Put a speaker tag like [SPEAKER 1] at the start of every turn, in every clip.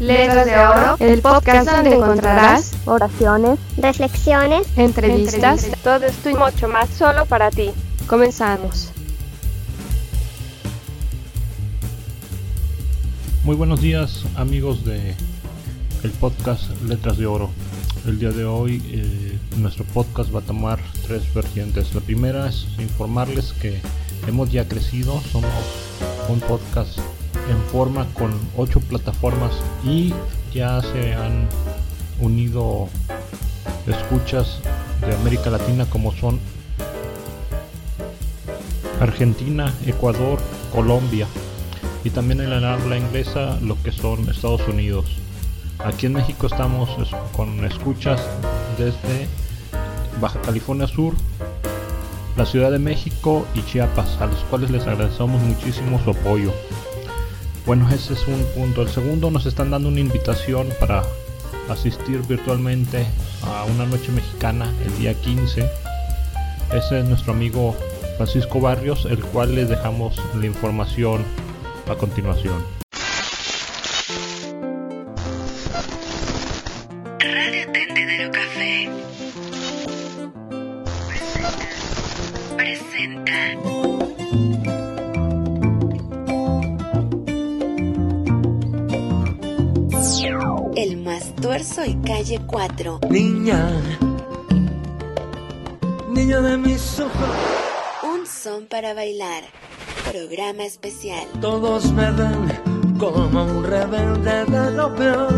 [SPEAKER 1] Letras de Oro, el podcast donde encontrarás
[SPEAKER 2] oraciones,
[SPEAKER 3] reflexiones,
[SPEAKER 1] entrevistas,
[SPEAKER 4] todo esto y mucho más solo para ti.
[SPEAKER 1] Comenzamos.
[SPEAKER 5] Muy buenos días amigos de el podcast Letras de Oro. El día de hoy eh, nuestro podcast va a tomar tres vertientes. La primera es informarles que hemos ya crecido, somos un podcast en forma con ocho plataformas y ya se han unido escuchas de América Latina como son Argentina, Ecuador, Colombia y también en la habla inglesa lo que son Estados Unidos. Aquí en México estamos con escuchas desde Baja California Sur, la Ciudad de México y Chiapas, a los cuales les agradecemos muchísimo su apoyo. Bueno, ese es un punto. El segundo, nos están dando una invitación para asistir virtualmente a una noche mexicana el día 15. Ese es nuestro amigo Francisco Barrios, el cual les dejamos la información a continuación.
[SPEAKER 6] Radio Café presenta más tuerzo y calle 4.
[SPEAKER 7] Niña, niña de mis ojos,
[SPEAKER 6] Un son para bailar. Programa especial.
[SPEAKER 7] todos me ven como un rebelde de lo peor.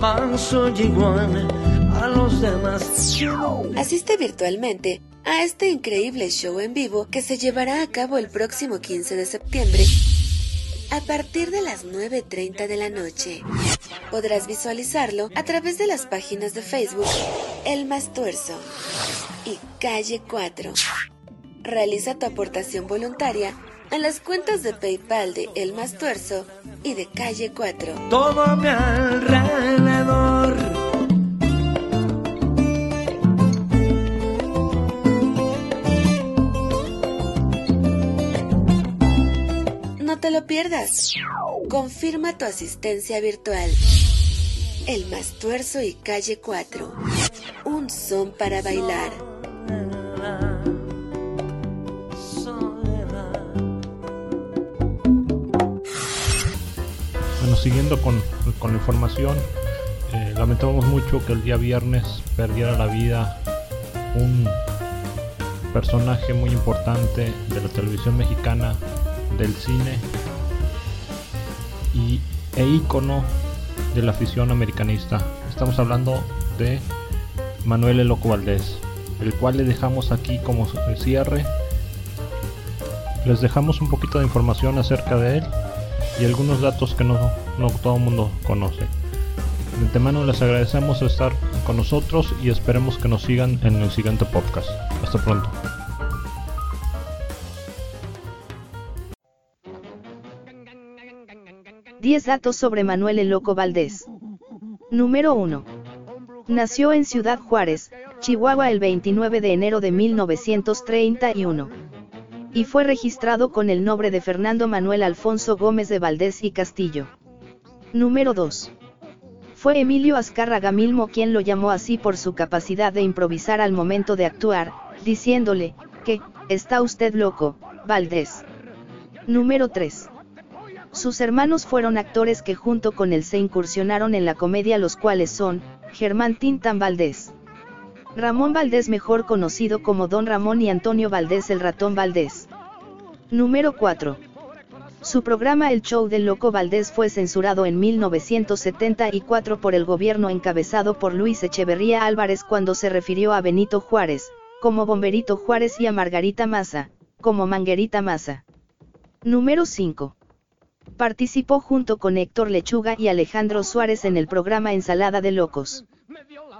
[SPEAKER 7] Manso y igual a los demás.
[SPEAKER 6] Asiste virtualmente a este increíble show en vivo que se llevará a cabo el próximo 15 de septiembre a partir de las 9.30 de la noche. Podrás visualizarlo a través de las páginas de Facebook El Más Tuerzo y Calle 4. Realiza tu aportación voluntaria a las cuentas de PayPal de El Más Tuerzo y de Calle 4.
[SPEAKER 7] Todo mi alrededor.
[SPEAKER 6] No te lo pierdas. Confirma tu asistencia virtual. El Más Tuerzo y Calle 4. Un son para bailar.
[SPEAKER 5] Bueno, siguiendo con, la información, eh, lamentamos mucho que el día viernes perdiera la vida un personaje muy importante de la televisión mexicana, del cine y, e ícono de la afición americanista. Estamos hablando de Manuel El Loco Valdés, el cual le dejamos aquí como cierre. Les dejamos un poquito de información acerca de él y algunos datos que no, no todo el mundo conoce. De antemano les agradecemos estar con nosotros y esperemos que nos sigan en el siguiente podcast. Hasta pronto.
[SPEAKER 2] Diez datos sobre Manuel el Loco Valdés. Número 1. Nació en Ciudad Juárez, Chihuahua el 29 de enero de 1931. Y fue registrado con el nombre de Fernando Manuel Alfonso Gómez de Valdés y Castillo. Número 2. Fue Emilio Azcárraga Milmo quien lo llamó así por su capacidad de improvisar al momento de actuar, diciéndole, que, está usted loco, Valdés. Número 3. Sus hermanos fueron actores que junto con él se incursionaron en la comedia los cuales son, Germán Tintan Valdés. Ramón Valdés mejor conocido como Don Ramón y Antonio Valdés el ratón Valdés. Número 4. Su programa El Show del Loco Valdés fue censurado en 1974 por el gobierno encabezado por Luis Echeverría Álvarez cuando se refirió a Benito Juárez, como Bomberito Juárez y a Margarita Maza, como Manguerita Maza. Número 5. Participó junto con Héctor Lechuga y Alejandro Suárez en el programa Ensalada de Locos.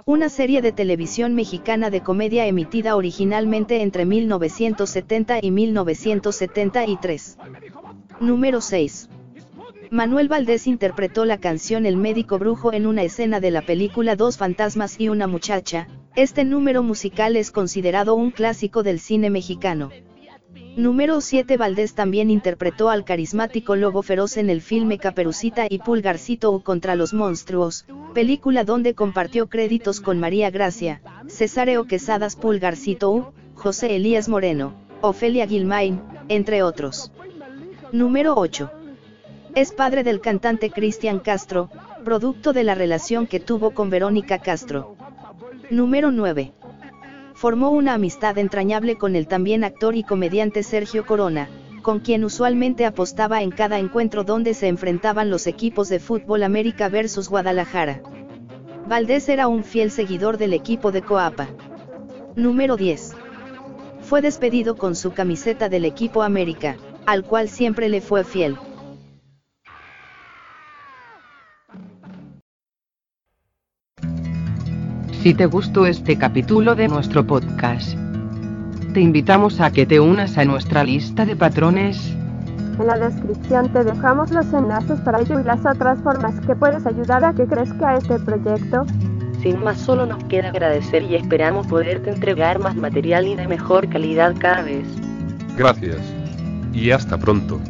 [SPEAKER 2] Una serie de televisión mexicana de comedia emitida originalmente entre 1970 y 1973. Número 6. Manuel Valdés interpretó la canción El médico brujo en una escena de la película Dos fantasmas y una muchacha. Este número musical es considerado un clásico del cine mexicano. Número 7 Valdés también interpretó al carismático lobo feroz en el filme Caperucita y Pulgarcito U contra los monstruos, película donde compartió créditos con María Gracia, Cesáreo Quesadas Pulgarcito U, José Elías Moreno, Ofelia Gilmain, entre otros. Número 8. Es padre del cantante Cristian Castro, producto de la relación que tuvo con Verónica Castro. Número 9 formó una amistad entrañable con el también actor y comediante Sergio Corona, con quien usualmente apostaba en cada encuentro donde se enfrentaban los equipos de fútbol América versus Guadalajara. Valdés era un fiel seguidor del equipo de Coapa. Número 10. Fue despedido con su camiseta del equipo América, al cual siempre le fue fiel.
[SPEAKER 3] Si te gustó este capítulo de nuestro podcast, te invitamos a que te unas a nuestra lista de patrones.
[SPEAKER 4] En la descripción te dejamos los enlaces para ello y las otras formas que puedes ayudar a que crezca este proyecto.
[SPEAKER 8] Sin más, solo nos queda agradecer y esperamos poderte entregar más material y de mejor calidad cada vez.
[SPEAKER 9] Gracias. Y hasta pronto.